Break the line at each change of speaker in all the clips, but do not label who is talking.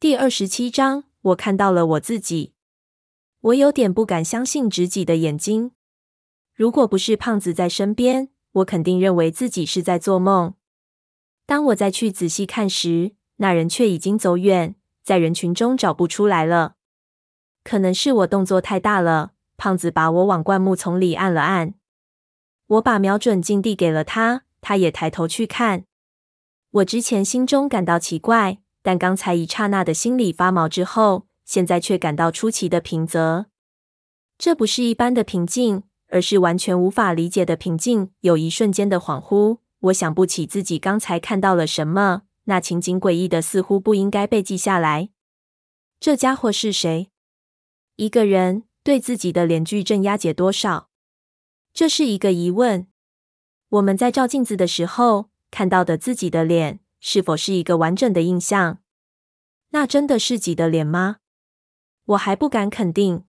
第二十七章，我看到了我自己。我有点不敢相信自己的眼睛。如果不是胖子在身边，我肯定认为自己是在做梦。当我再去仔细看时，那人却已经走远，在人群中找不出来了。可能是我动作太大了，胖子把我往灌木丛里按了按。我把瞄准镜递给了他，他也抬头去看。我之前心中感到奇怪。但刚才一刹那的心里发毛之后，现在却感到出奇的平泽。这不是一般的平静，而是完全无法理解的平静。有一瞬间的恍惚，我想不起自己刚才看到了什么。那情景诡异的，似乎不应该被记下来。这家伙是谁？一个人对自己的脸矩阵押解多少？这是一个疑问。我们在照镜子的时候看到的自己的脸。是否是一个完整的印象？那真的是己的脸吗？我还不敢肯定。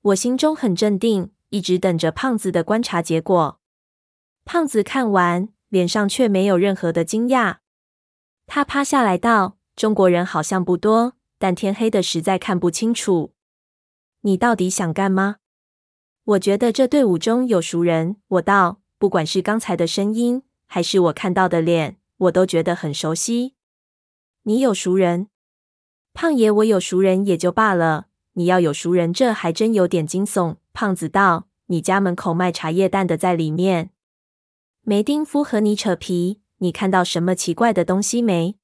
我心中很镇定，一直等着胖子的观察结果。胖子看完，脸上却没有任何的惊讶。他趴下来道：“中国人好像不多，但天黑的实在看不清楚。你到底想干吗？”我觉得这队伍中有熟人。我道：“不管是刚才的声音，还是我看到的脸。”我都觉得很熟悉。你有熟人，胖爷，我有熟人也就罢了。你要有熟人，这还真有点惊悚。胖子道：“你家门口卖茶叶蛋的在里面。梅丁夫和你扯皮，你看到什么奇怪的东西没？”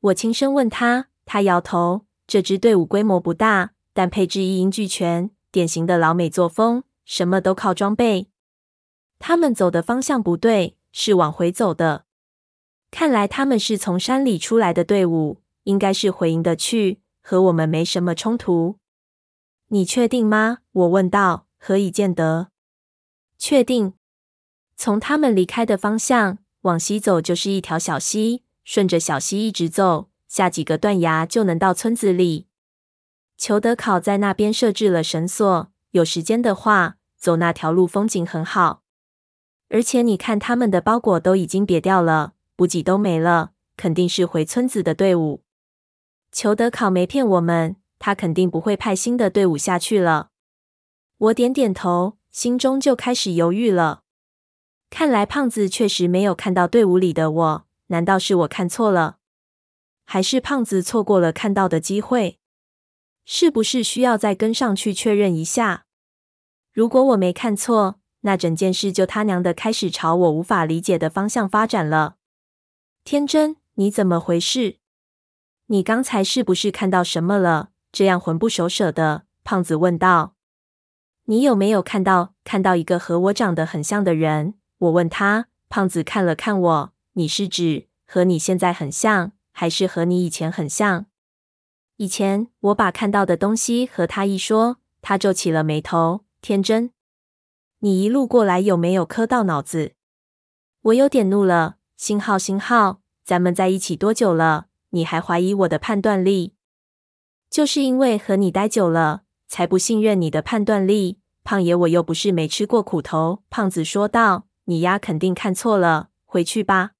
我轻声问他，他摇头。这支队伍规模不大，但配置一应俱全，典型的老美作风，什么都靠装备。他们走的方向不对，是往回走的。看来他们是从山里出来的队伍，应该是回营的去，和我们没什么冲突。你确定吗？我问道。何以见得？确定。从他们离开的方向往西走，就是一条小溪，顺着小溪一直走，下几个断崖就能到村子里。裘德考在那边设置了绳索，有时间的话，走那条路风景很好。而且你看，他们的包裹都已经瘪掉了。补给都没了，肯定是回村子的队伍。裘德考没骗我们，他肯定不会派新的队伍下去了。我点点头，心中就开始犹豫了。看来胖子确实没有看到队伍里的我，难道是我看错了？还是胖子错过了看到的机会？是不是需要再跟上去确认一下？如果我没看错，那整件事就他娘的开始朝我无法理解的方向发展了。天真，你怎么回事？你刚才是不是看到什么了？这样魂不守舍的。胖子问道。你有没有看到看到一个和我长得很像的人？我问他。胖子看了看我。你是指和你现在很像，还是和你以前很像？以前我把看到的东西和他一说，他皱起了眉头。天真，你一路过来有没有磕到脑子？我有点怒了。星号，星号，咱们在一起多久了？你还怀疑我的判断力？就是因为和你待久了，才不信任你的判断力。胖爷，我又不是没吃过苦头。胖子说道：“你丫肯定看错了，回去吧。”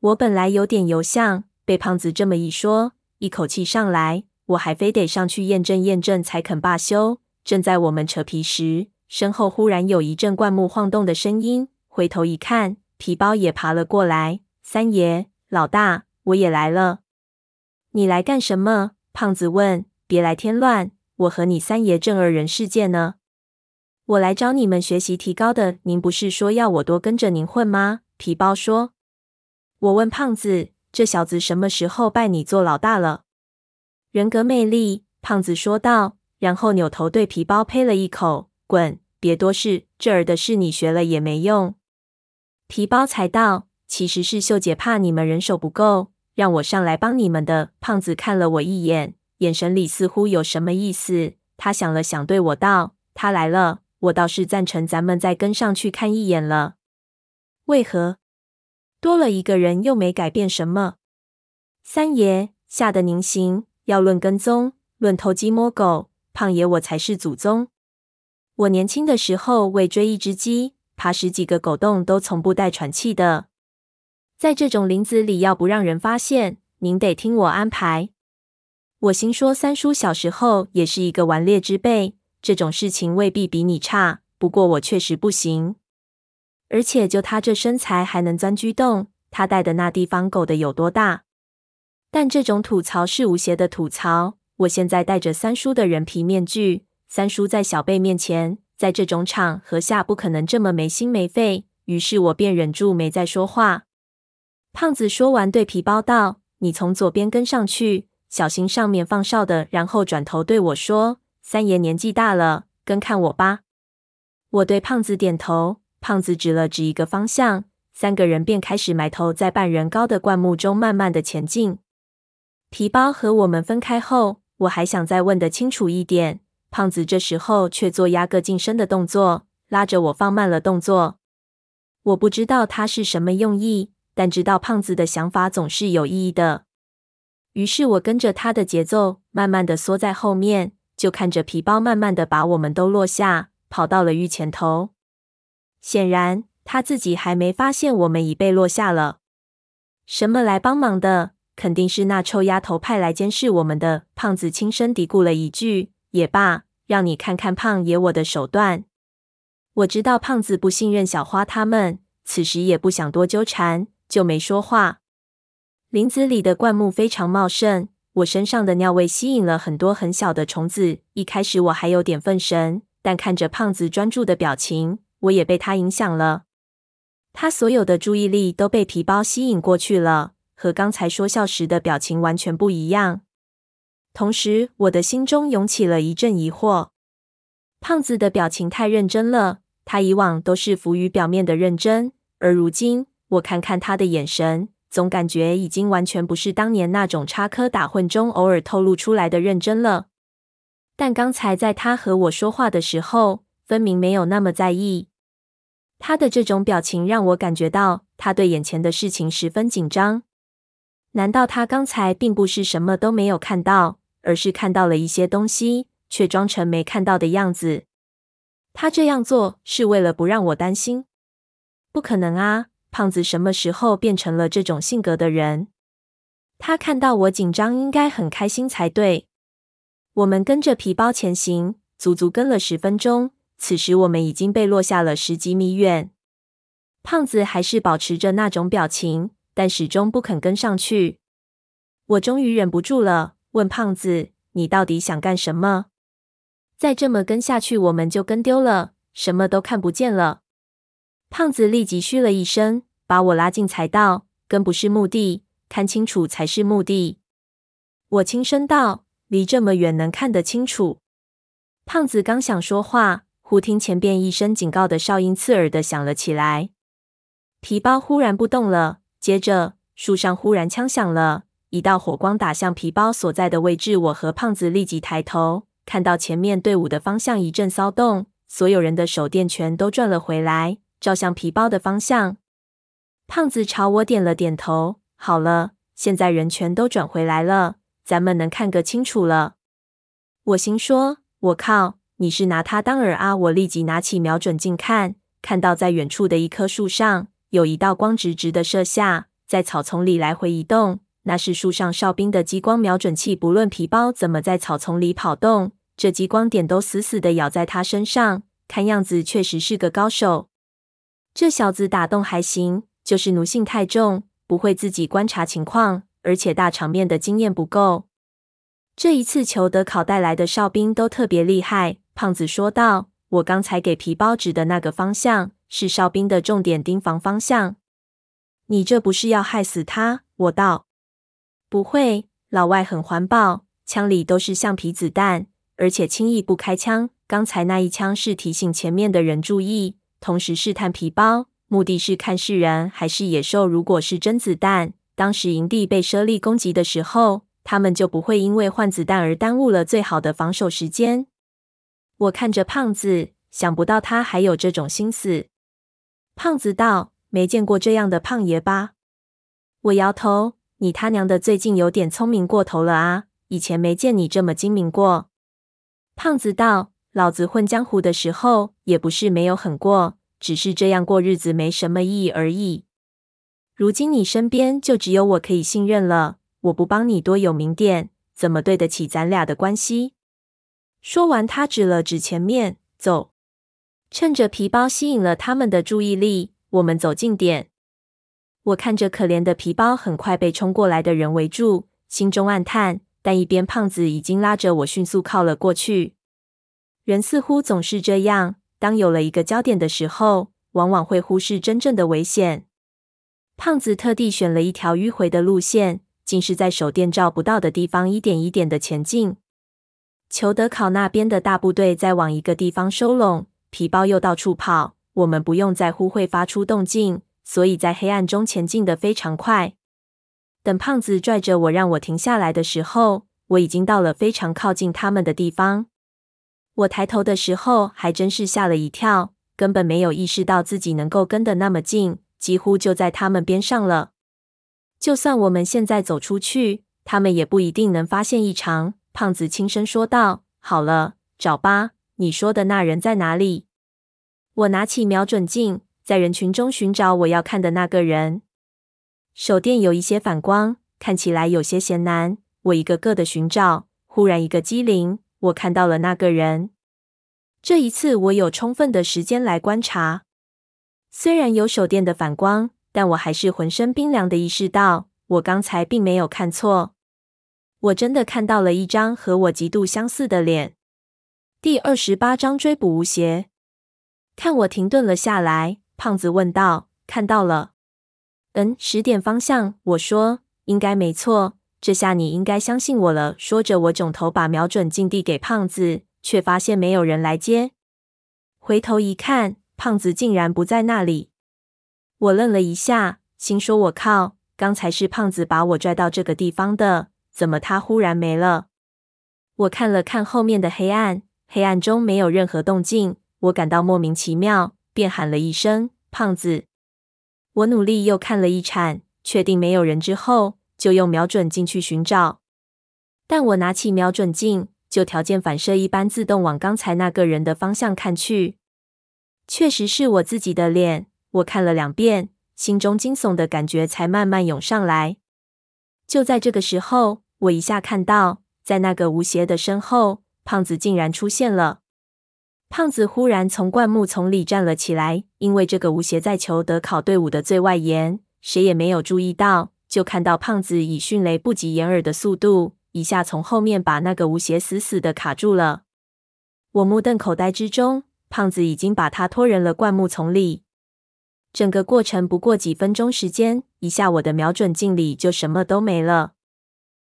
我本来有点犹豫，被胖子这么一说，一口气上来，我还非得上去验证验证才肯罢休。正在我们扯皮时，身后忽然有一阵灌木晃动的声音，回头一看。皮包也爬了过来，三爷，老大，我也来了。你来干什么？胖子问。别来添乱，我和你三爷正二人世界呢。我来找你们学习提高的。您不是说要我多跟着您混吗？皮包说。我问胖子，这小子什么时候拜你做老大了？人格魅力，胖子说道，然后扭头对皮包呸了一口，滚，别多事，这儿的事你学了也没用。皮包才道：“其实是秀姐怕你们人手不够，让我上来帮你们的。”胖子看了我一眼，眼神里似乎有什么意思。他想了想，对我道：“他来了，我倒是赞成咱们再跟上去看一眼了。为何？多了一个人又没改变什么？”三爷吓得凝形。要论跟踪，论偷鸡摸狗，胖爷我才是祖宗。我年轻的时候为追一只鸡。爬十几个狗洞都从不带喘气的，在这种林子里，要不让人发现，您得听我安排。我心说，三叔小时候也是一个顽劣之辈，这种事情未必比你差。不过我确实不行，而且就他这身材，还能钻居洞，他带的那地方狗的有多大？但这种吐槽是无邪的吐槽。我现在戴着三叔的人皮面具，三叔在小贝面前，在这种场合下不可能这么没心没肺。于是我便忍住没再说话。胖子说完，对皮包道：“你从左边跟上去，小心上面放哨的。”然后转头对我说：“三爷年纪大了，跟看我吧。”我对胖子点头，胖子指了指一个方向，三个人便开始埋头在半人高的灌木中慢慢的前进。皮包和我们分开后，我还想再问得清楚一点，胖子这时候却做压个近身的动作，拉着我放慢了动作。我不知道他是什么用意，但知道胖子的想法总是有意义的。于是我跟着他的节奏，慢慢的缩在后面，就看着皮包慢慢的把我们都落下，跑到了浴前头。显然他自己还没发现我们已被落下了。什么来帮忙的？肯定是那臭丫头派来监视我们的。胖子轻声嘀咕了一句：“也罢，让你看看胖爷我的手段。”我知道胖子不信任小花他们，此时也不想多纠缠，就没说话。林子里的灌木非常茂盛，我身上的尿味吸引了很多很小的虫子。一开始我还有点分神，但看着胖子专注的表情，我也被他影响了。他所有的注意力都被皮包吸引过去了，和刚才说笑时的表情完全不一样。同时，我的心中涌起了一阵疑惑。胖子的表情太认真了，他以往都是浮于表面的认真，而如今我看看他的眼神，总感觉已经完全不是当年那种插科打诨中偶尔透露出来的认真了。但刚才在他和我说话的时候，分明没有那么在意。他的这种表情让我感觉到他对眼前的事情十分紧张。难道他刚才并不是什么都没有看到，而是看到了一些东西？却装成没看到的样子。他这样做是为了不让我担心？不可能啊！胖子什么时候变成了这种性格的人？他看到我紧张，应该很开心才对。我们跟着皮包前行，足足跟了十分钟。此时我们已经被落下了十几米远。胖子还是保持着那种表情，但始终不肯跟上去。我终于忍不住了，问胖子：“你到底想干什么？”再这么跟下去，我们就跟丢了，什么都看不见了。胖子立即嘘了一声，把我拉进财道。跟不是目的，看清楚才是目的。我轻声道：“离这么远，能看得清楚？”胖子刚想说话，忽听前边一声警告的哨音刺耳的响了起来。皮包忽然不动了，接着树上忽然枪响了，一道火光打向皮包所在的位置。我和胖子立即抬头。看到前面队伍的方向一阵骚动，所有人的手电全都转了回来，照向皮包的方向。胖子朝我点了点头。好了，现在人全都转回来了，咱们能看个清楚了。我心说：我靠，你是拿它当饵啊！我立即拿起瞄准镜看，看到在远处的一棵树上有一道光直直的射下，在草丛里来回移动。那是树上哨兵的激光瞄准器。不论皮包怎么在草丛里跑动。这激光点都死死的咬在他身上，看样子确实是个高手。这小子打洞还行，就是奴性太重，不会自己观察情况，而且大场面的经验不够。这一次裘德考带来的哨兵都特别厉害，胖子说道：“我刚才给皮包指的那个方向，是哨兵的重点盯防方向。你这不是要害死他？”我道：“不会，老外很环保，枪里都是橡皮子弹。”而且轻易不开枪。刚才那一枪是提醒前面的人注意，同时试探皮包，目的是看是人还是野兽。如果是真子弹，当时营地被猞猁攻击的时候，他们就不会因为换子弹而耽误了最好的防守时间。我看着胖子，想不到他还有这种心思。胖子道：“没见过这样的胖爷吧？”我摇头：“你他娘的最近有点聪明过头了啊！以前没见你这么精明过。”胖子道：“老子混江湖的时候也不是没有狠过，只是这样过日子没什么意义而已。如今你身边就只有我可以信任了，我不帮你多有名点，怎么对得起咱俩的关系？说完，他指了指前面，走。趁着皮包吸引了他们的注意力，我们走近点。我看着可怜的皮包很快被冲过来的人围住，心中暗叹。但一边胖子已经拉着我迅速靠了过去。人似乎总是这样，当有了一个焦点的时候，往往会忽视真正的危险。胖子特地选了一条迂回的路线，竟是在手电照不到的地方一点一点的前进。裘德考那边的大部队在往一个地方收拢，皮包又到处跑，我们不用在乎会发出动静，所以在黑暗中前进的非常快。等胖子拽着我让我停下来的时候，我已经到了非常靠近他们的地方。我抬头的时候，还真是吓了一跳，根本没有意识到自己能够跟得那么近，几乎就在他们边上了。就算我们现在走出去，他们也不一定能发现异常。胖子轻声说道：“好了，找吧，你说的那人在哪里？”我拿起瞄准镜，在人群中寻找我要看的那个人。手电有一些反光，看起来有些嫌难。我一个个的寻找，忽然一个机灵，我看到了那个人。这一次我有充分的时间来观察。虽然有手电的反光，但我还是浑身冰凉的意识到，我刚才并没有看错。我真的看到了一张和我极度相似的脸。第二十八章追捕吴邪。看我停顿了下来，胖子问道：“看到了？”嗯，十点方向，我说应该没错。这下你应该相信我了。说着，我肿头把瞄准镜递给胖子，却发现没有人来接。回头一看，胖子竟然不在那里。我愣了一下，心说：“我靠，刚才是胖子把我拽到这个地方的，怎么他忽然没了？”我看了看后面的黑暗，黑暗中没有任何动静，我感到莫名其妙，便喊了一声：“胖子！”我努力又看了一铲，确定没有人之后，就用瞄准镜去寻找。但我拿起瞄准镜，就条件反射一般自动往刚才那个人的方向看去。确实是我自己的脸。我看了两遍，心中惊悚的感觉才慢慢涌上来。就在这个时候，我一下看到，在那个吴邪的身后，胖子竟然出现了。胖子忽然从灌木丛里站了起来，因为这个吴邪在裘德考队伍的最外沿，谁也没有注意到。就看到胖子以迅雷不及掩耳的速度，一下从后面把那个吴邪死死的卡住了。我目瞪口呆之中，胖子已经把他拖人了灌木丛里。整个过程不过几分钟时间，一下我的瞄准镜里就什么都没了。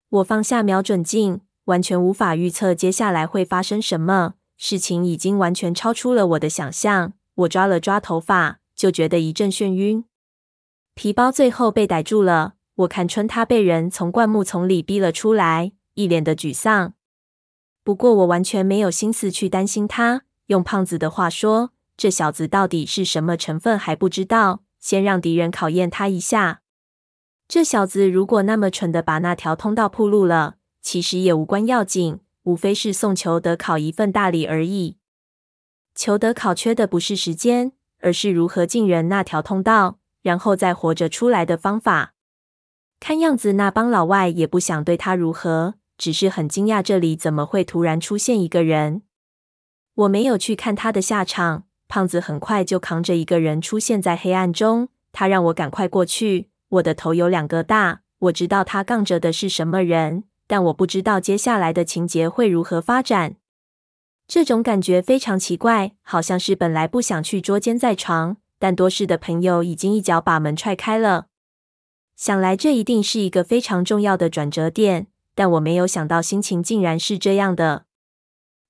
我放下瞄准镜，完全无法预测接下来会发生什么。事情已经完全超出了我的想象，我抓了抓头发，就觉得一阵眩晕。皮包最后被逮住了，我看穿他被人从灌木丛里逼了出来，一脸的沮丧。不过我完全没有心思去担心他。用胖子的话说，这小子到底是什么成分还不知道，先让敌人考验他一下。这小子如果那么蠢的把那条通道铺路了，其实也无关要紧。无非是送裘德考一份大礼而已。裘德考缺的不是时间，而是如何进人那条通道，然后再活着出来的方法。看样子那帮老外也不想对他如何，只是很惊讶这里怎么会突然出现一个人。我没有去看他的下场。胖子很快就扛着一个人出现在黑暗中，他让我赶快过去。我的头有两个大，我知道他杠着的是什么人。但我不知道接下来的情节会如何发展，这种感觉非常奇怪，好像是本来不想去捉奸在床，但多事的朋友已经一脚把门踹开了。想来这一定是一个非常重要的转折点，但我没有想到心情竟然是这样的。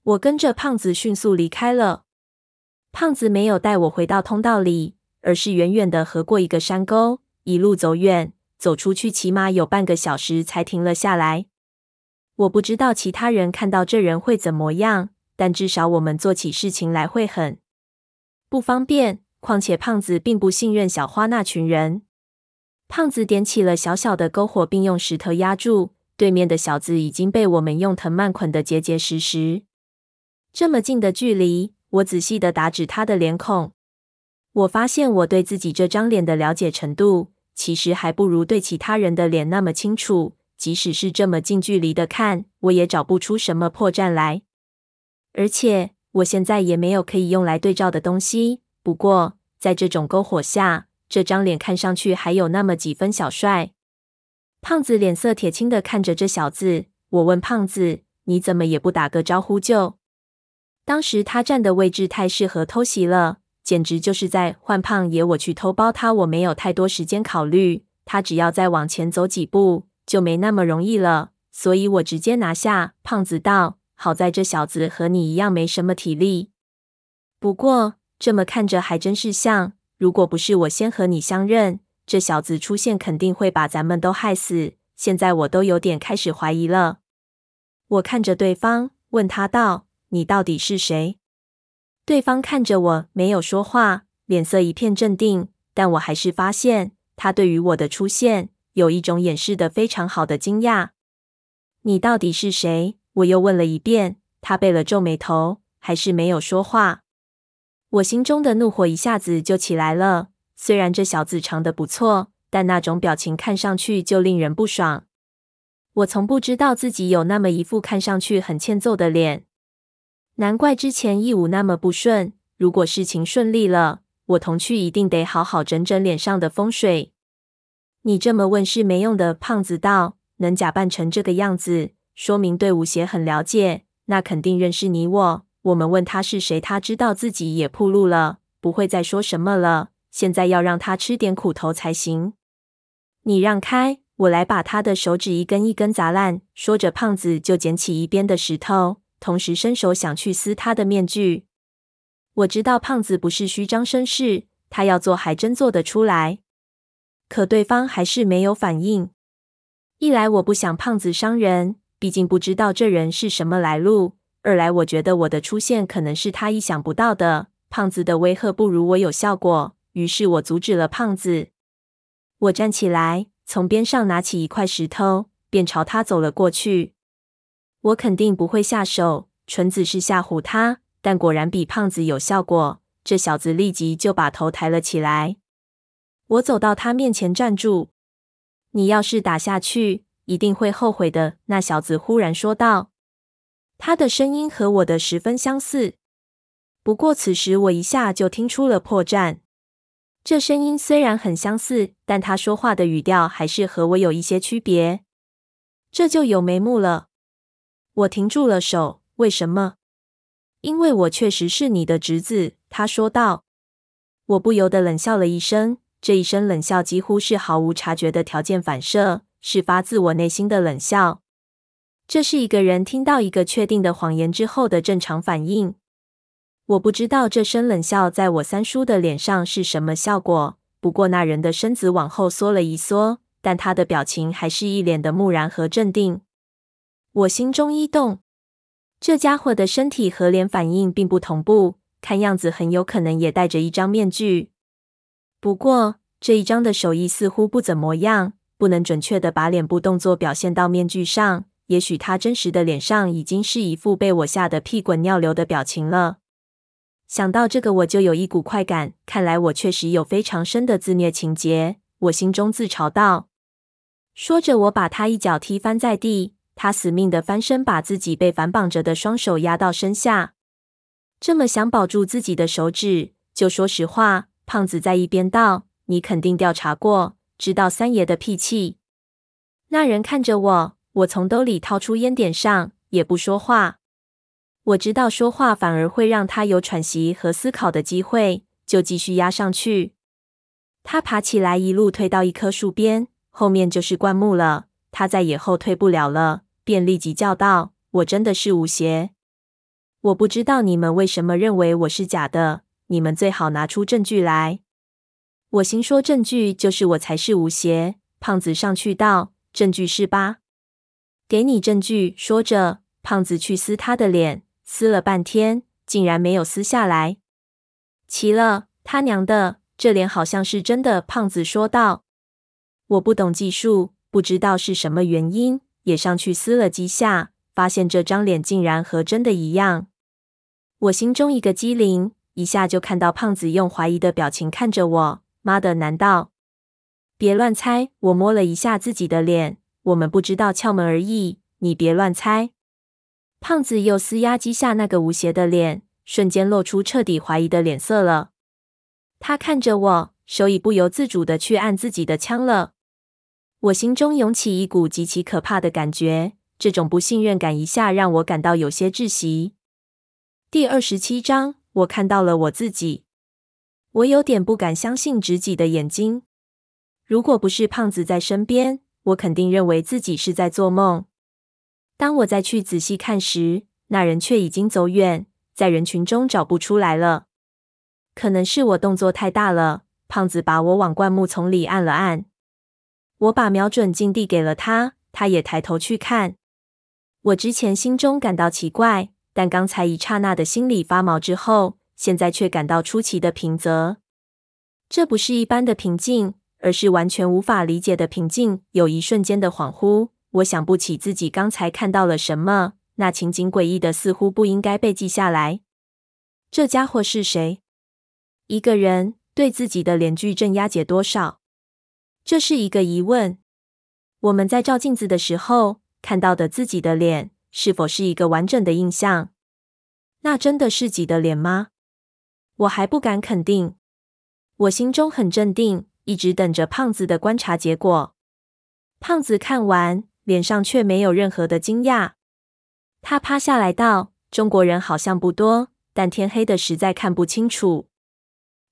我跟着胖子迅速离开了，胖子没有带我回到通道里，而是远远的横过一个山沟，一路走远，走出去起码有半个小时才停了下来。我不知道其他人看到这人会怎么样，但至少我们做起事情来会很不方便。况且胖子并不信任小花那群人。胖子点起了小小的篝火，并用石头压住。对面的小子已经被我们用藤蔓捆得结结实实。这么近的距离，我仔细地打指他的脸孔。我发现我对自己这张脸的了解程度，其实还不如对其他人的脸那么清楚。即使是这么近距离的看，我也找不出什么破绽来。而且我现在也没有可以用来对照的东西。不过，在这种篝火下，这张脸看上去还有那么几分小帅。胖子脸色铁青的看着这小子。我问胖子：“你怎么也不打个招呼就？”当时他站的位置太适合偷袭了，简直就是在换胖爷我去偷包他。我没有太多时间考虑，他只要再往前走几步，就没那么容易了。所以我直接拿下。胖子道：“好在这小子和你一样没什么体力，不过这么看着还真是像。如果不是我先和你相认，这小子出现肯定会把咱们都害死。现在我都有点开始怀疑了。”我看着对方，问他道：“你到底是谁？”对方看着我，没有说话，脸色一片镇定。但我还是发现他对于我的出现有一种掩饰的非常好的惊讶。“你到底是谁？”我又问了一遍。他背了皱眉头，还是没有说话。我心中的怒火一下子就起来了。虽然这小子长得不错，但那种表情看上去就令人不爽。我从不知道自己有那么一副看上去很欠揍的脸，难怪之前一舞那么不顺。如果事情顺利了，我童趣一定得好好整整脸上的风水。你这么问是没用的，胖子道。能假扮成这个样子，说明对吴邪很了解，那肯定认识你我。我们问他是谁，他知道自己也铺路了，不会再说什么了。现在要让他吃点苦头才行。你让开。我来把他的手指一根一根砸烂。说着，胖子就捡起一边的石头，同时伸手想去撕他的面具。我知道胖子不是虚张声势，他要做还真做得出来。可对方还是没有反应。一来我不想胖子伤人，毕竟不知道这人是什么来路；二来我觉得我的出现可能是他意想不到的。胖子的威吓不如我有效果，于是我阻止了胖子。我站起来。从边上拿起一块石头，便朝他走了过去。我肯定不会下手，纯子是吓唬他。但果然比胖子有效果，这小子立即就把头抬了起来。我走到他面前站住：“你要是打下去，一定会后悔的。”那小子忽然说道，他的声音和我的十分相似。不过此时我一下就听出了破绽。这声音虽然很相似，但他说话的语调还是和我有一些区别。这就有眉目了。我停住了手。为什么？因为我确实是你的侄子。他说道。我不由得冷笑了一声。这一声冷笑几乎是毫无察觉的条件反射，是发自我内心的冷笑。这是一个人听到一个确定的谎言之后的正常反应。我不知道这声冷笑在我三叔的脸上是什么效果。不过那人的身子往后缩了一缩，但他的表情还是一脸的木然和镇定。我心中一动，这家伙的身体和脸反应并不同步，看样子很有可能也戴着一张面具。不过这一张的手艺似乎不怎么样，不能准确的把脸部动作表现到面具上。也许他真实的脸上已经是一副被我吓得屁滚尿流的表情了。想到这个，我就有一股快感。看来我确实有非常深的自虐情节。我心中自嘲道。说着，我把他一脚踢翻在地，他死命的翻身，把自己被反绑着的双手压到身下。这么想保住自己的手指，就说实话。胖子在一边道：“你肯定调查过，知道三爷的脾气。”那人看着我，我从兜里掏出烟点上，也不说话。我知道说话反而会让他有喘息和思考的机会，就继续压上去。他爬起来，一路退到一棵树边，后面就是灌木了。他再也后退不了了，便立即叫道：“我真的是吴邪！我不知道你们为什么认为我是假的，你们最好拿出证据来。”我心说：“证据就是我才是吴邪。”胖子上去道：“证据是吧？给你证据。”说着，胖子去撕他的脸。撕了半天，竟然没有撕下来。奇了，他娘的，这脸好像是真的。胖子说道：“我不懂技术，不知道是什么原因，也上去撕了几下，发现这张脸竟然和真的一样。”我心中一个机灵，一下就看到胖子用怀疑的表情看着我。妈的，难道？别乱猜！我摸了一下自己的脸，我们不知道窍门而已，你别乱猜。”胖子又嘶压击下那个无邪的脸，瞬间露出彻底怀疑的脸色了。他看着我，手已不由自主的去按自己的枪了。我心中涌起一股极其可怕的感觉，这种不信任感一下让我感到有些窒息。第二十七章，我看到了我自己，我有点不敢相信自己的眼睛。如果不是胖子在身边，我肯定认为自己是在做梦。当我再去仔细看时，那人却已经走远，在人群中找不出来了。可能是我动作太大了，胖子把我往灌木丛里按了按。我把瞄准镜递给了他，他也抬头去看。我之前心中感到奇怪，但刚才一刹那的心里发毛之后，现在却感到出奇的平泽。这不是一般的平静，而是完全无法理解的平静。有一瞬间的恍惚，我想不起自己刚才看到了什么，那情景诡异的似乎不应该被记下来。这家伙是谁？一个人对自己的脸具镇压解多少？这是一个疑问。我们在照镜子的时候看到的自己的脸，是否是一个完整的印象？那真的是己的脸吗？我还不敢肯定。我心中很镇定，一直等着胖子的观察结果。胖子看完，脸上却没有任何的惊讶。他趴下来道：“中国人好像不多，但天黑的实在看不清楚。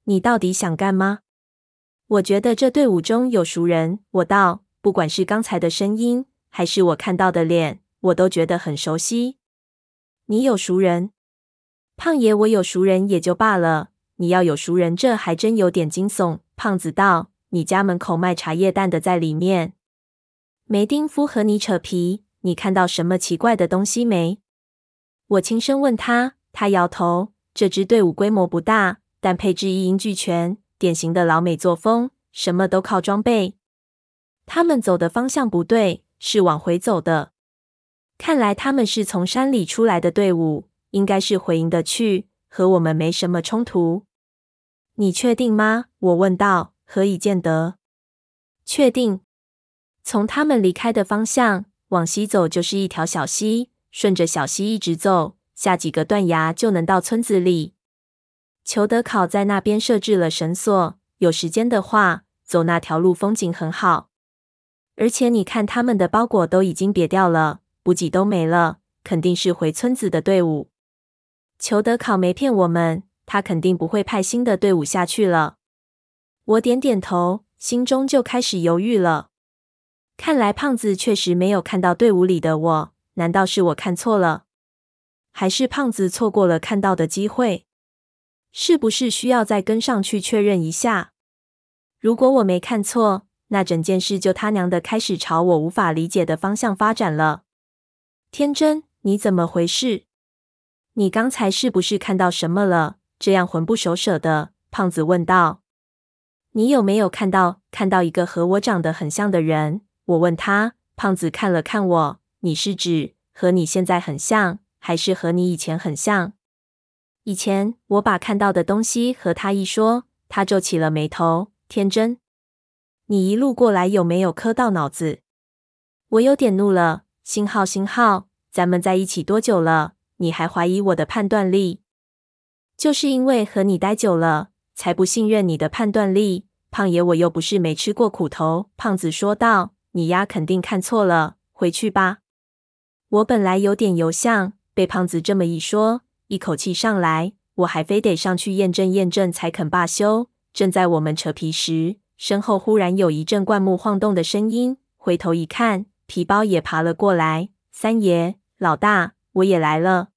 你到底想干吗？”我觉得这队伍中有熟人，我道，不管是刚才的声音，还是我看到的脸，我都觉得很熟悉。你有熟人？胖爷，我有熟人也就罢了，你要有熟人，这还真有点惊悚。胖子道：“你家门口卖茶叶蛋的在里面。梅丁夫和你扯皮，你看到什么奇怪的东西没？”我轻声问他，他摇头。这支队伍规模不大，但配置一应俱全。典型的老美作风，什么都靠装备。他们走的方向不对，是往回走的。看来他们是从山里出来的队伍，应该是回营的去，和我们没什么冲突。你确定吗？我问道。何以见得？确定。从他们离开的方向往西走，就是一条小溪，顺着小溪一直走，下几个断崖就能到村子里。裘德考在那边设置了绳索，有时间的话，走那条路风景很好。而且你看，他们的包裹都已经瘪掉了，补给都没了，肯定是回村子的队伍。裘德考没骗我们，他肯定不会派新的队伍下去了。我点点头，心中就开始犹豫了。看来胖子确实没有看到队伍里的我，难道是我看错了？还是胖子错过了看到的机会？是不是需要再跟上去确认一下？如果我没看错，那整件事就他娘的开始朝我无法理解的方向发展了。天真，你怎么回事？你刚才是不是看到什么了？这样魂不守舍的。胖子问道。你有没有看到看到一个和我长得很像的人？我问他。胖子看了看我。你是指和你现在很像，还是和你以前很像？以前我把看到的东西和他一说，他皱起了眉头。天真，你一路过来有没有磕到脑子？我有点怒了。星号，星号，咱们在一起多久了？你还怀疑我的判断力？就是因为和你待久了，才不信任你的判断力。胖爷，我又不是没吃过苦头。胖子说道：“你丫肯定看错了，回去吧。”我本来有点犹豫，被胖子这么一说。一口气上来，我还非得上去验证验证才肯罢休。正在我们扯皮时，身后忽然有一阵灌木晃动的声音。回头一看，皮包也爬了过来。三爷，老大，我也来了。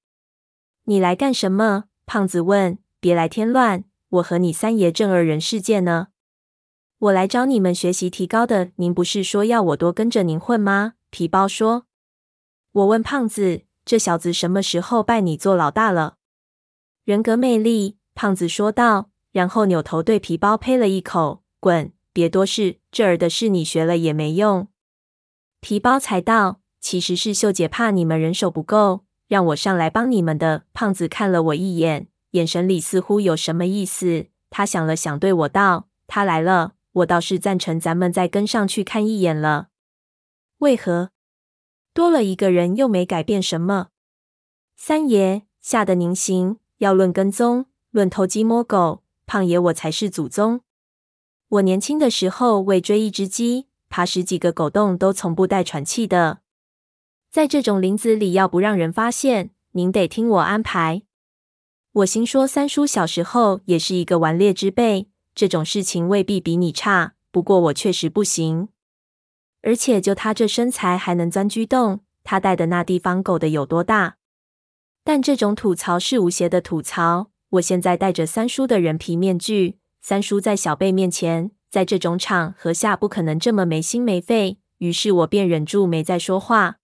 你来干什么？胖子问。别来添乱，我和你三爷正二人世界呢。我来找你们学习提高的。您不是说要我多跟着您混吗？皮包说。我问胖子。这小子什么时候拜你做老大了？人格魅力，胖子说道，然后扭头对皮包呸了一口：“滚，别多事，这儿的事你学了也没用。”皮包才道：“其实是秀姐怕你们人手不够，让我上来帮你们的。”胖子看了我一眼，眼神里似乎有什么意思。他想了想，对我道：“他来了，我倒是赞成咱们再跟上去看一眼了。”为何？多了一个人又没改变什么。三爷吓得凝形。要论跟踪，论偷鸡摸狗，胖爷我才是祖宗。我年轻的时候为追一只鸡，爬十几个狗洞都从不带喘气的。在这种林子里，要不让人发现，您得听我安排。我心说，三叔小时候也是一个顽劣之辈，这种事情未必比你差。不过我确实不行，而且就他这身材还能钻居洞，他带的那地方狗的有多大？但这种吐槽是无邪的吐槽。我现在戴着三叔的人皮面具，三叔在小辈面前，在这种场合下不可能这么没心没肺，于是我便忍住没再说话。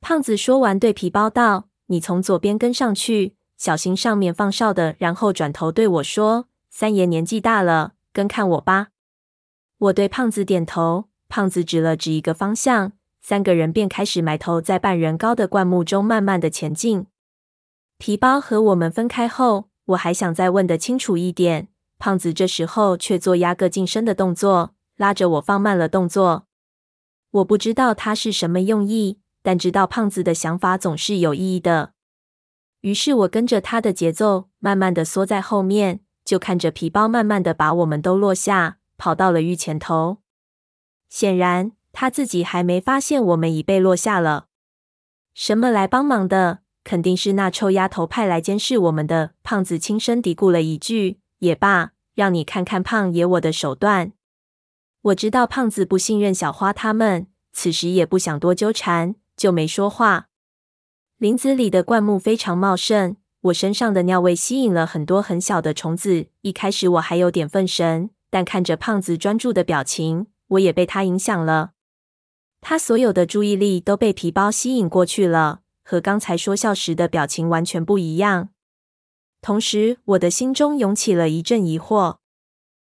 胖子说完，对皮包道：“你从左边跟上去，小心上面放哨的。”然后转头对我说：“三爷年纪大了，跟看我吧。”我对胖子点头，胖子指了指一个方向，三个人便开始埋头在半人高的灌木中慢慢的前进。皮包和我们分开后，我还想再问得清楚一点，胖子这时候却做压个近身的动作，拉着我放慢了动作。我不知道他是什么用意。但知道胖子的想法总是有意义的，于是我跟着他的节奏，慢慢的缩在后面，就看着皮包慢慢的把我们都落下，跑到了玉前头。显然他自己还没发现我们已被落下了。什么来帮忙的？肯定是那臭丫头派来监视我们的。胖子轻声嘀咕了一句：“也罢，让你看看胖爷我的手段。”我知道胖子不信任小花他们，此时也不想多纠缠。就没说话。林子里的灌木非常茂盛，我身上的尿味吸引了很多很小的虫子。一开始我还有点分神，但看着胖子专注的表情，我也被他影响了。他所有的注意力都被皮包吸引过去了，和刚才说笑时的表情完全不一样。同时，我的心中涌起了一阵疑惑：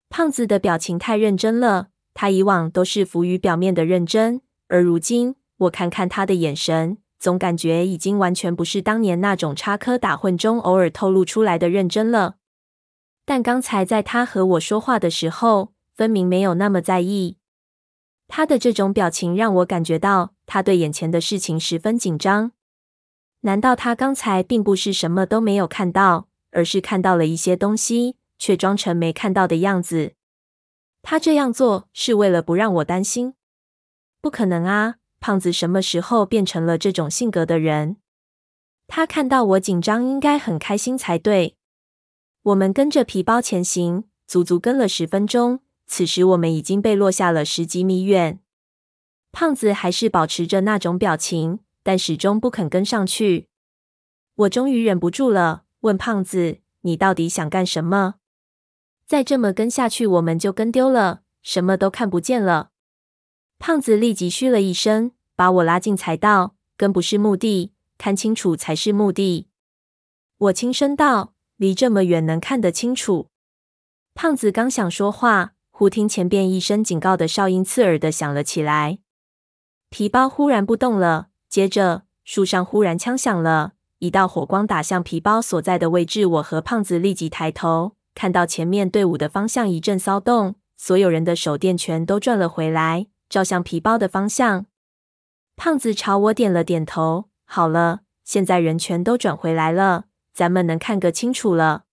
胖子的表情太认真了，他以往都是浮于表面的认真，而如今。我看看他的眼神，总感觉已经完全不是当年那种插科打诨中偶尔透露出来的认真了。但刚才在他和我说话的时候，分明没有那么在意。他的这种表情让我感觉到他对眼前的事情十分紧张。难道他刚才并不是什么都没有看到，而是看到了一些东西，却装成没看到的样子？他这样做是为了不让我担心？不可能啊！胖子什么时候变成了这种性格的人？他看到我紧张，应该很开心才对。我们跟着皮包前行，足足跟了十分钟。此时我们已经被落下了十几米远。胖子还是保持着那种表情，但始终不肯跟上去。我终于忍不住了，问胖子：“你到底想干什么？再这么跟下去，我们就跟丢了，什么都看不见了。”胖子立即嘘了一声，把我拉进财道。跟不是目的，看清楚才是目的。我轻声道：“离这么远，能看得清楚？”胖子刚想说话，忽听前边一声警告的哨音刺耳的响了起来。皮包忽然不动了，接着树上忽然枪响了，一道火光打向皮包所在的位置。我和胖子立即抬头，看到前面队伍的方向一阵骚动，所有人的手电全都转了回来。照向皮包的方向，胖子朝我点了点头。好了，现在人全都转回来了，咱们能看个清楚了。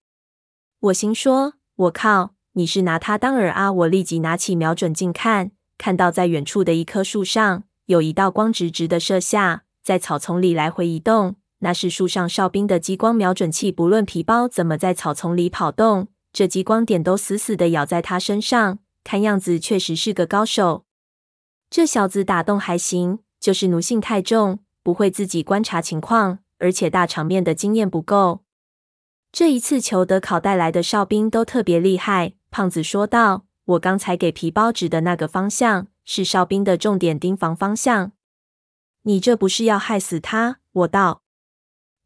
我心说：我靠，你是拿它当饵啊！我立即拿起瞄准镜看，看到在远处的一棵树上有一道光直直的射下，在草丛里来回移动。那是树上哨兵的激光瞄准器。不论皮包怎么在草丛里跑动，这激光点都死死的咬在他身上。看样子确实是个高手。这小子打洞还行，就是奴性太重，不会自己观察情况，而且大场面的经验不够。这一次裘德考带来的哨兵都特别厉害，胖子说道：“我刚才给皮包指的那个方向，是哨兵的重点盯防方向。你这不是要害死他？”我道：“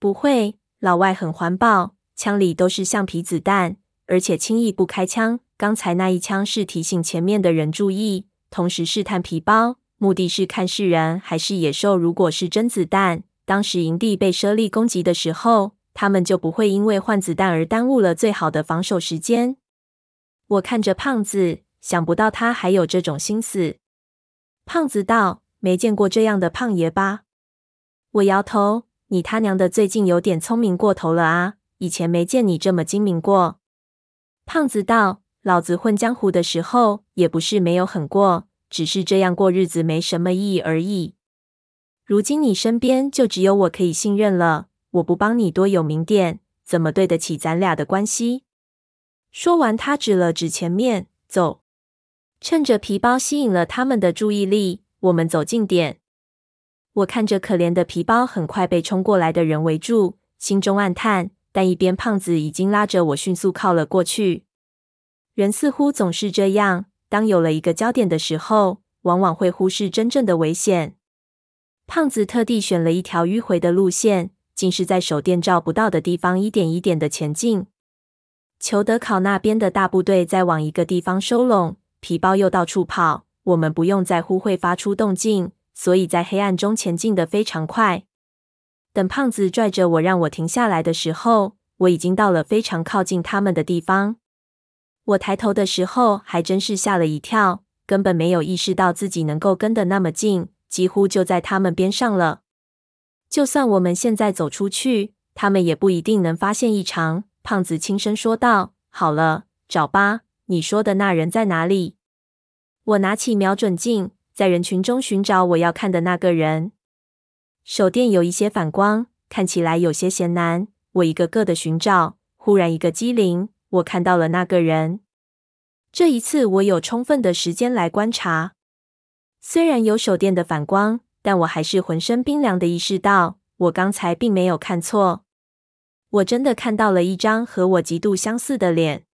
不会，老外很环保，枪里都是橡皮子弹，而且轻易不开枪。刚才那一枪是提醒前面的人注意。”同时试探皮包，目的是看是人还是野兽。如果是真子弹，当时营地被猞猁攻击的时候，他们就不会因为换子弹而耽误了最好的防守时间。我看着胖子，想不到他还有这种心思。胖子道：“没见过这样的胖爷吧？我摇头，你他娘的最近有点聪明过头了啊！以前没见你这么精明过。胖子道：“老子混江湖的时候也不是没有狠过，只是这样过日子没什么意义而已。如今你身边就只有我可以信任了，我不帮你多有名点，怎么对得起咱俩的关系？”说完，他指了指前面，走。趁着皮包吸引了他们的注意力，我们走近点。我看着可怜的皮包很快被冲过来的人围住，心中暗叹。但一边胖子已经拉着我迅速靠了过去。人似乎总是这样，当有了一个焦点的时候，往往会忽视真正的危险。胖子特地选了一条迂回的路线，竟是在手电照不到的地方一点一点的前进。裘德考那边的大部队在往一个地方收拢，皮包又到处跑，我们不用在乎会发出动静，所以在黑暗中前进的非常快。等胖子拽着我让我停下来的时候，我已经到了非常靠近他们的地方。我抬头的时候，还真是吓了一跳，根本没有意识到自己能够跟得那么近，几乎就在他们边上了。就算我们现在走出去，他们也不一定能发现异常。胖子轻声说道：“好了，找吧，你说的那人在哪里？”我拿起瞄准镜，在人群中寻找我要看的那个人。手电有一些反光，看起来有些嫌难。我一个个的寻找，忽然一个机灵，我看到了那个人。这一次我有充分的时间来观察。虽然有手电的反光，但我还是浑身冰凉的意识到，我刚才并没有看错。我真的看到了一张和我极度相似的脸。